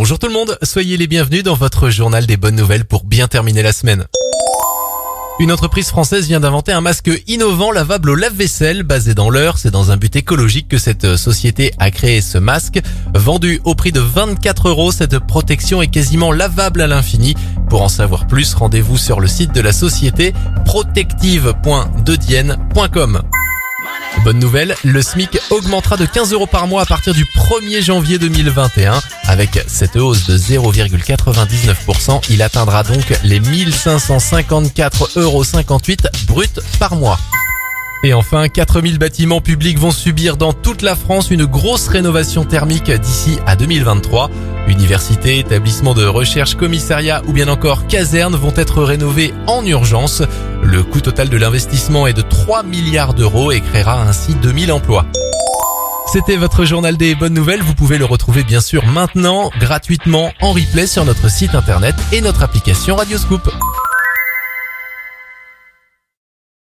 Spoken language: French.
Bonjour tout le monde, soyez les bienvenus dans votre journal des bonnes nouvelles pour bien terminer la semaine. Une entreprise française vient d'inventer un masque innovant lavable au lave-vaisselle basé dans l'heure. C'est dans un but écologique que cette société a créé ce masque. Vendu au prix de 24 euros, cette protection est quasiment lavable à l'infini. Pour en savoir plus, rendez-vous sur le site de la société protective.dedienne.com. Bonne nouvelle, le SMIC augmentera de 15 euros par mois à partir du 1er janvier 2021. Avec cette hausse de 0,99%, il atteindra donc les 1554,58 euros bruts par mois. Et enfin, 4000 bâtiments publics vont subir dans toute la France une grosse rénovation thermique d'ici à 2023. Universités, établissements de recherche, commissariats ou bien encore casernes vont être rénovés en urgence. Le coût total de l'investissement est de 3 milliards d'euros et créera ainsi 2000 emplois. C'était votre journal des bonnes nouvelles. Vous pouvez le retrouver bien sûr maintenant gratuitement en replay sur notre site internet et notre application Radioscoop.